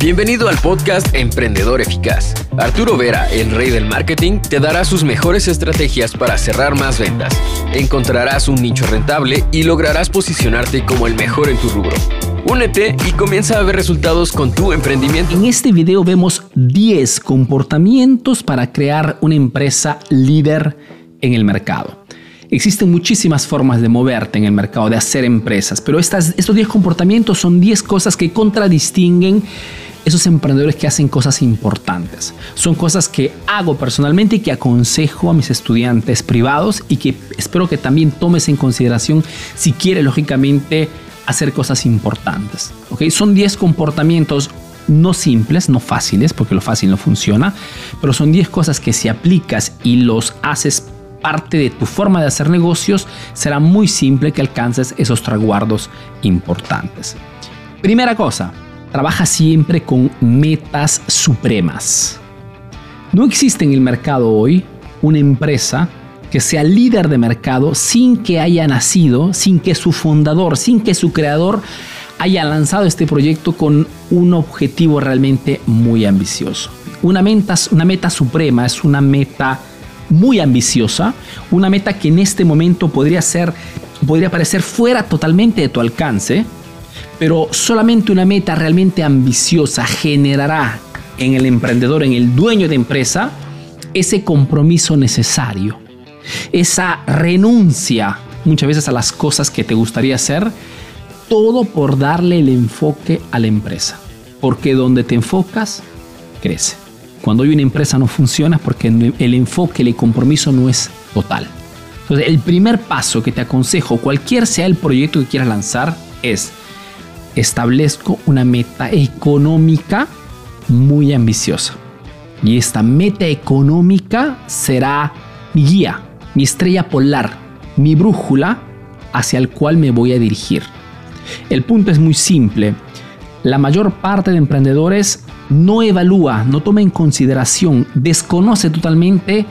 Bienvenido al podcast Emprendedor Eficaz. Arturo Vera, el rey del marketing, te dará sus mejores estrategias para cerrar más ventas. Encontrarás un nicho rentable y lograrás posicionarte como el mejor en tu rubro. Únete y comienza a ver resultados con tu emprendimiento. En este video vemos 10 comportamientos para crear una empresa líder en el mercado. Existen muchísimas formas de moverte en el mercado, de hacer empresas, pero estas, estos 10 comportamientos son 10 cosas que contradistinguen esos emprendedores que hacen cosas importantes. Son cosas que hago personalmente y que aconsejo a mis estudiantes privados y que espero que también tomes en consideración si quieres, lógicamente, hacer cosas importantes. ¿okay? Son 10 comportamientos no simples, no fáciles, porque lo fácil no funciona, pero son 10 cosas que si aplicas y los haces parte de tu forma de hacer negocios, será muy simple que alcances esos traguardos importantes. Primera cosa, trabaja siempre con metas supremas. No existe en el mercado hoy una empresa que sea líder de mercado sin que haya nacido, sin que su fundador, sin que su creador haya lanzado este proyecto con un objetivo realmente muy ambicioso. Una meta, suprema es una meta muy ambiciosa, una meta que en este momento podría ser podría parecer fuera totalmente de tu alcance, pero solamente una meta realmente ambiciosa generará en el emprendedor, en el dueño de empresa, ese compromiso necesario, esa renuncia muchas veces a las cosas que te gustaría hacer, todo por darle el enfoque a la empresa. Porque donde te enfocas, crece. Cuando hoy una empresa no funciona porque el enfoque, el compromiso no es total. Entonces, el primer paso que te aconsejo, cualquier sea el proyecto que quieras lanzar, es establezco una meta económica muy ambiciosa. Y esta meta económica será mi guía, mi estrella polar, mi brújula hacia el cual me voy a dirigir. El punto es muy simple. La mayor parte de emprendedores no evalúa, no toma en consideración, desconoce totalmente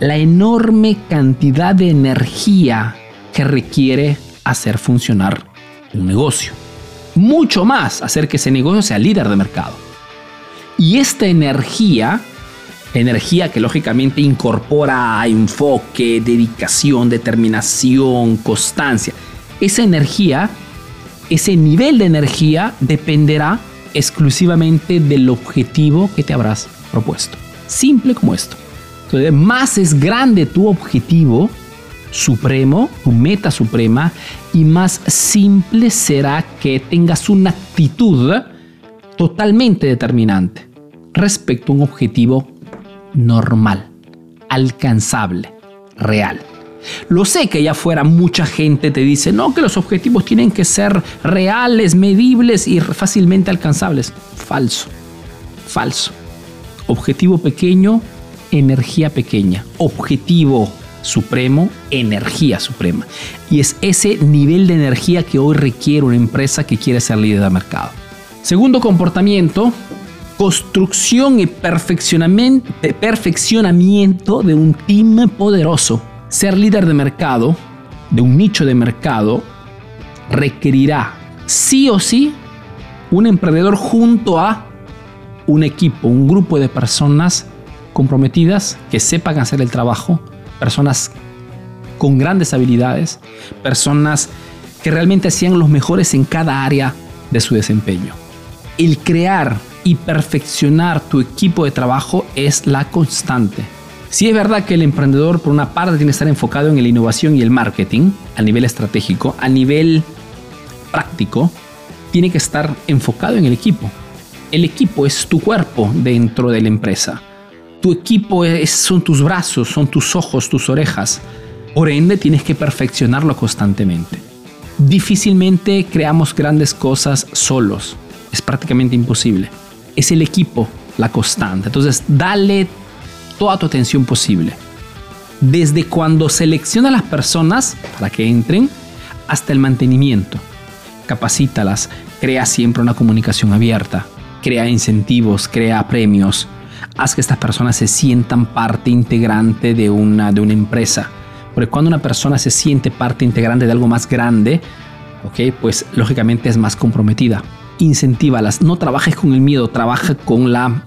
la enorme cantidad de energía que requiere hacer funcionar un negocio mucho más hacer que ese negocio sea líder de mercado. Y esta energía, energía que lógicamente incorpora enfoque, dedicación, determinación, constancia, esa energía, ese nivel de energía dependerá exclusivamente del objetivo que te habrás propuesto. Simple como esto. Entonces, más es grande tu objetivo, supremo, tu meta suprema, y más simple será que tengas una actitud totalmente determinante respecto a un objetivo normal, alcanzable, real. Lo sé que allá afuera mucha gente te dice, no, que los objetivos tienen que ser reales, medibles y fácilmente alcanzables. Falso, falso. Objetivo pequeño, energía pequeña. Objetivo supremo, energía suprema. Y es ese nivel de energía que hoy requiere una empresa que quiere ser líder de mercado. Segundo comportamiento, construcción y perfeccionamiento de un team poderoso. Ser líder de mercado, de un nicho de mercado, requerirá sí o sí un emprendedor junto a un equipo, un grupo de personas comprometidas que sepan hacer el trabajo, personas con grandes habilidades, personas que realmente hacían los mejores en cada área de su desempeño. El crear y perfeccionar tu equipo de trabajo es la constante. Si es verdad que el emprendedor por una parte tiene que estar enfocado en la innovación y el marketing a nivel estratégico, a nivel práctico, tiene que estar enfocado en el equipo. El equipo es tu cuerpo dentro de la empresa. Tu equipo son tus brazos, son tus ojos, tus orejas. Por ende, tienes que perfeccionarlo constantemente. Difícilmente creamos grandes cosas solos. Es prácticamente imposible. Es el equipo la constante. Entonces, dale toda tu atención posible. Desde cuando selecciona a las personas para que entren hasta el mantenimiento. Capacítalas, crea siempre una comunicación abierta, crea incentivos, crea premios, haz que estas personas se sientan parte integrante de una, de una empresa. Porque cuando una persona se siente parte integrante de algo más grande, okay, pues lógicamente es más comprometida. incentívalas. No trabajes con el miedo, trabaja con la,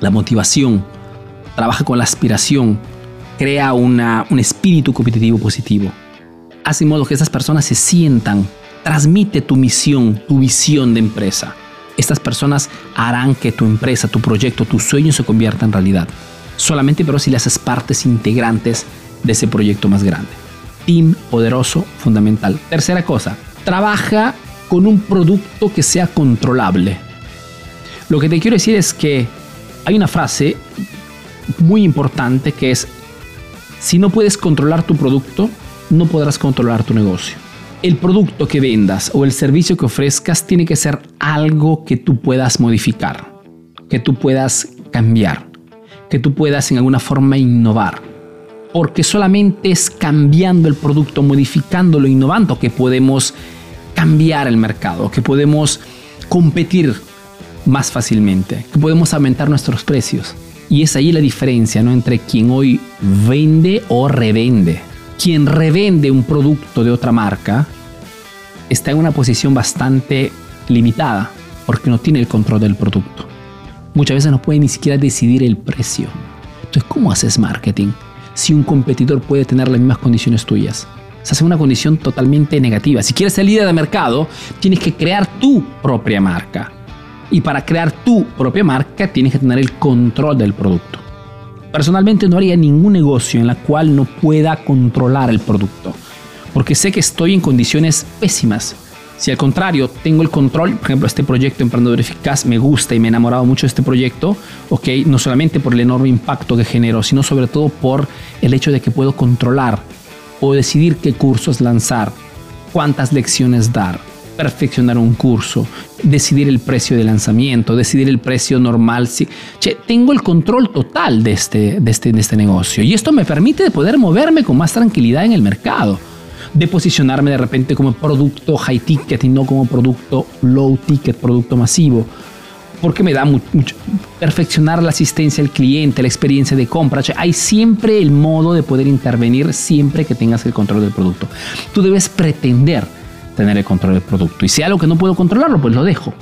la motivación, trabaja con la aspiración, crea una, un espíritu competitivo positivo. Haz modo que esas personas se sientan, transmite tu misión, tu visión de empresa. Estas personas harán que tu empresa, tu proyecto, tu sueño se convierta en realidad. Solamente pero si le haces partes integrantes de ese proyecto más grande. Team poderoso, fundamental. Tercera cosa, trabaja con un producto que sea controlable. Lo que te quiero decir es que hay una frase muy importante que es, si no puedes controlar tu producto, no podrás controlar tu negocio. El producto que vendas o el servicio que ofrezcas tiene que ser algo que tú puedas modificar, que tú puedas cambiar, que tú puedas en alguna forma innovar. Porque solamente es cambiando el producto, modificándolo, innovando que podemos cambiar el mercado, que podemos competir más fácilmente, que podemos aumentar nuestros precios. Y es ahí la diferencia ¿no? entre quien hoy vende o revende quien revende un producto de otra marca está en una posición bastante limitada porque no tiene el control del producto. Muchas veces no puede ni siquiera decidir el precio. Entonces, ¿cómo haces marketing si un competidor puede tener las mismas condiciones tuyas? Se hace una condición totalmente negativa. Si quieres ser líder de mercado, tienes que crear tu propia marca. Y para crear tu propia marca, tienes que tener el control del producto. Personalmente no haría ningún negocio en la cual no pueda controlar el producto, porque sé que estoy en condiciones pésimas. Si al contrario tengo el control, por ejemplo, este proyecto Emprendedor Eficaz me gusta y me he enamorado mucho de este proyecto, ok, no solamente por el enorme impacto que generó, sino sobre todo por el hecho de que puedo controlar o decidir qué cursos lanzar, cuántas lecciones dar, perfeccionar un curso, decidir el precio de lanzamiento, decidir el precio normal. Si, tengo el control total de este, de, este, de este negocio y esto me permite poder moverme con más tranquilidad en el mercado, de posicionarme de repente como producto high ticket y no como producto low ticket, producto masivo porque me da mucho, perfeccionar la asistencia al cliente, la experiencia de compra. hay siempre el modo de poder intervenir siempre que tengas el control del producto. Tú debes pretender tener el control del producto. Y si algo que no puedo controlarlo, pues lo dejo.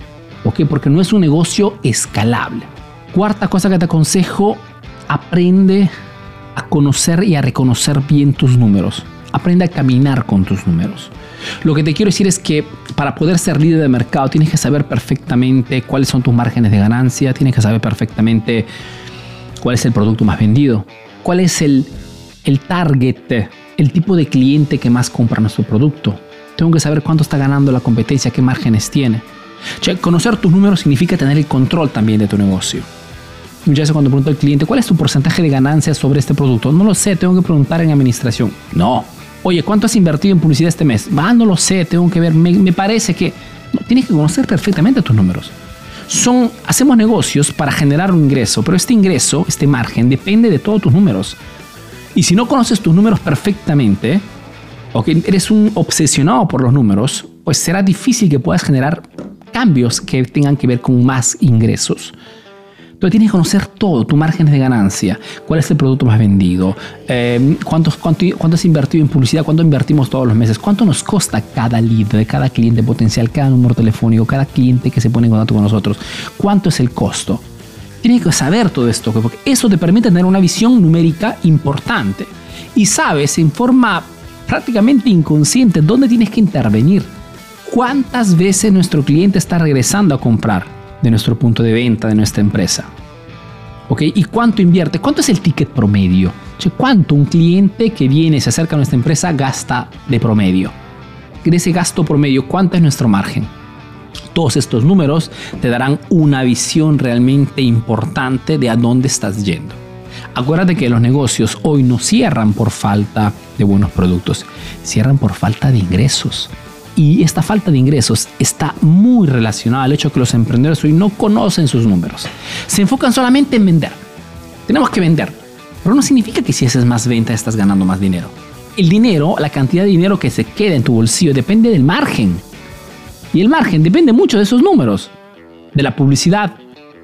¿Ok? Porque no es un negocio escalable. Cuarta cosa que te aconsejo, aprende a conocer y a reconocer bien tus números. Aprende a caminar con tus números. Lo que te quiero decir es que para poder ser líder de mercado tienes que saber perfectamente cuáles son tus márgenes de ganancia, tienes que saber perfectamente cuál es el producto más vendido, cuál es el, el target, el tipo de cliente que más compra nuestro producto, tengo que saber cuánto está ganando la competencia, qué márgenes tiene. conocer tus números significa tener el control también de tu negocio. Muchas veces cuando pregunto al cliente, ¿cuál es tu porcentaje de ganancias sobre este producto? No lo sé, tengo que preguntar en administración. No. Oye, ¿cuánto has invertido en publicidad este mes? Ah, no lo sé, tengo que ver. Me, parece que... tienes que conocer perfectamente tus números. Son, hacemos negocios para generar un ingreso, pero este ingreso, este margen, depende de todos tus números. Y si no conoces tus números perfectamente, o que eres un obsesionado por los números, pues será difícil que puedas generar cambios que tengan que ver con más ingresos. Entonces tienes que conocer todo, tu margen de ganancia, cuál es el producto más vendido, eh, cuánto, cuánto, has invertido en publicidad, cuánto invertimos todos los meses, cuánto nos costa cada lead cada cliente potencial, cada número telefónico, cada cliente que se pone en contacto con nosotros, cuánto es el costo. Tienes que saber todo esto, porque eso te permite tener una visión numérica importante y sabes en forma prácticamente inconsciente dónde tienes que intervenir. ¿Cuántas veces nuestro cliente está regresando a comprar de nuestro punto de venta, de nuestra empresa? ¿Ok? ¿Y cuánto invierte? ¿Cuánto es el ticket promedio? ¿Cuánto un cliente que viene se acerca a nuestra empresa gasta de promedio? De ese gasto promedio, ¿cuánto es nuestro margen? Todos estos números te darán una visión realmente importante de a dónde estás yendo. Acuérdate que los negocios hoy no cierran por falta de buenos productos, cierran por falta de ingresos. Y esta falta de ingresos está muy relacionada al hecho que los emprendedores hoy no conocen sus números. Se enfocan solamente en vender. Tenemos que vender. Pero no significa que si haces más venta estás ganando más dinero. El dinero, la cantidad de dinero que se queda en tu bolsillo depende del margen. Y el margen depende mucho de esos números. De la publicidad,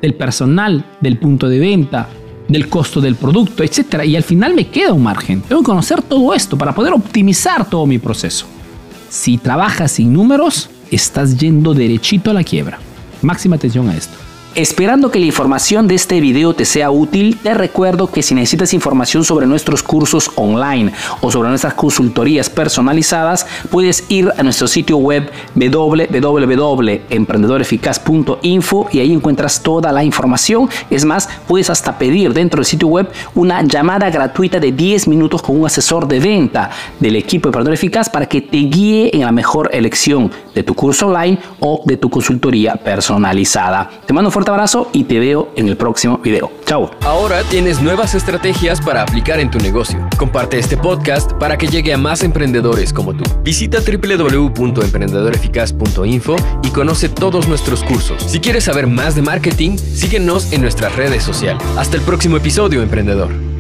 del personal, del punto de venta, del costo del producto, etc. Y al final me queda un margen. Tengo que conocer todo esto para poder optimizar todo mi proceso. Si trabajas sin números, estás yendo derechito a la quiebra. Máxima atención a esto. Esperando que la información de este video te sea útil, te recuerdo que si necesitas información sobre nuestros cursos online o sobre nuestras consultorías personalizadas, puedes ir a nuestro sitio web www.emprendedoreficaz.info y ahí encuentras toda la información. Es más, puedes hasta pedir dentro del sitio web una llamada gratuita de 10 minutos con un asesor de venta del equipo de Emprendedor Eficaz para que te guíe en la mejor elección de tu curso online o de tu consultoría personalizada. Te mando un fuerte abrazo y te veo en el próximo video. Chao. Ahora tienes nuevas estrategias para aplicar en tu negocio. Comparte este podcast para que llegue a más emprendedores como tú. Visita www.emprendedoreficaz.info y conoce todos nuestros cursos. Si quieres saber más de marketing, síguenos en nuestras redes sociales. Hasta el próximo episodio, emprendedor.